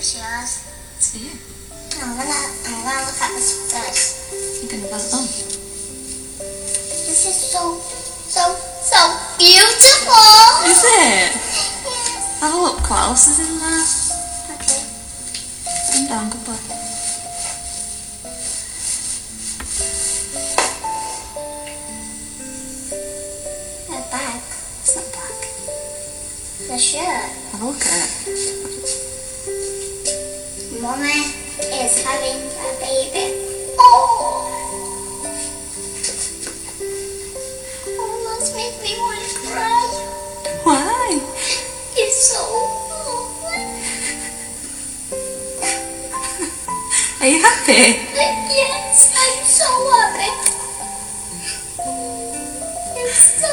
delicious. See it. I'm gonna, I'm gonna look at this first. You can put it on. This is so, so, so beautiful. Is it? Yes. Have a look what else is in there. Okay. Them down, good boy. The bag. It's not back. The shirt. Have a look at it. Mommy is having a baby. Oh. Oh, this makes me want to cry. Why? It's so. Are you happy? Yes, I'm so happy. It's so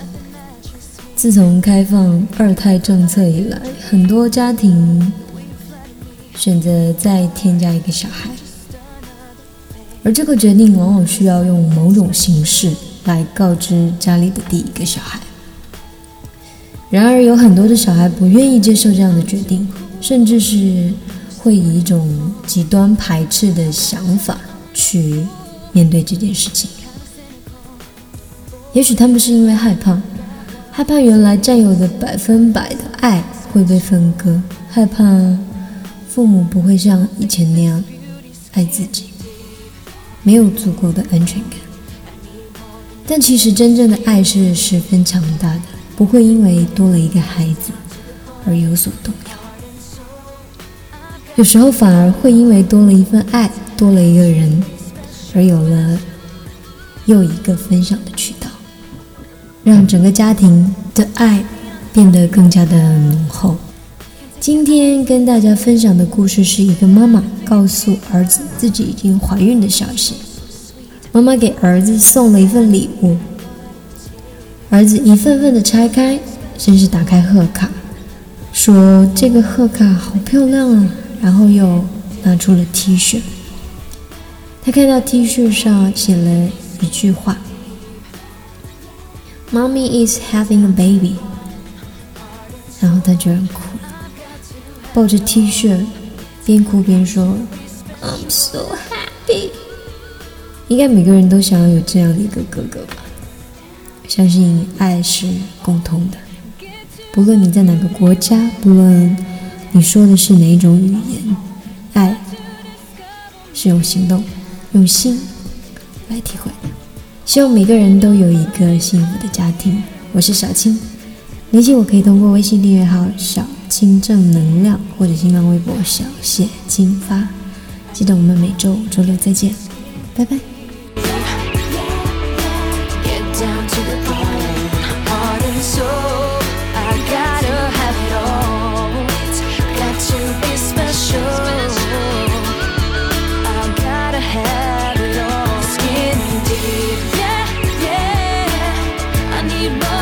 自从开放二胎政策以来，很多家庭选择再添加一个小孩，而这个决定往往需要用某种形式来告知家里的第一个小孩。然而，有很多的小孩不愿意接受这样的决定，甚至是会以一种极端排斥的想法去面对这件事情。也许他们是因为害怕，害怕原来占有的百分百的爱会被分割，害怕父母不会像以前那样爱自己，没有足够的安全感。但其实真正的爱是十分强大的，不会因为多了一个孩子而有所动摇。有时候反而会因为多了一份爱，多了一个人，而有了又一个分享的渠道，让整个家庭的爱变得更加的浓厚。今天跟大家分享的故事是一个妈妈告诉儿子自己已经怀孕的消息。妈妈给儿子送了一份礼物，儿子一份份的拆开，先是打开贺卡，说这个贺卡好漂亮啊，然后又拿出了 T 恤。他看到 T 恤上写了一句话：“Mommy is having a baby。”然后他居然哭了，抱着 T 恤，边哭边说：“I'm so happy。”应该每个人都想要有这样的一个哥哥吧？相信爱是共通的，不论你在哪个国家，不论你说的是哪一种语言，爱是用行动。用心来体会的。希望每个人都有一个幸福的家庭。我是小青，联系我可以通过微信订阅号“小青正能量”或者新浪微博“小谢金发”。记得我们每周五、周六再见，拜拜。goodbye.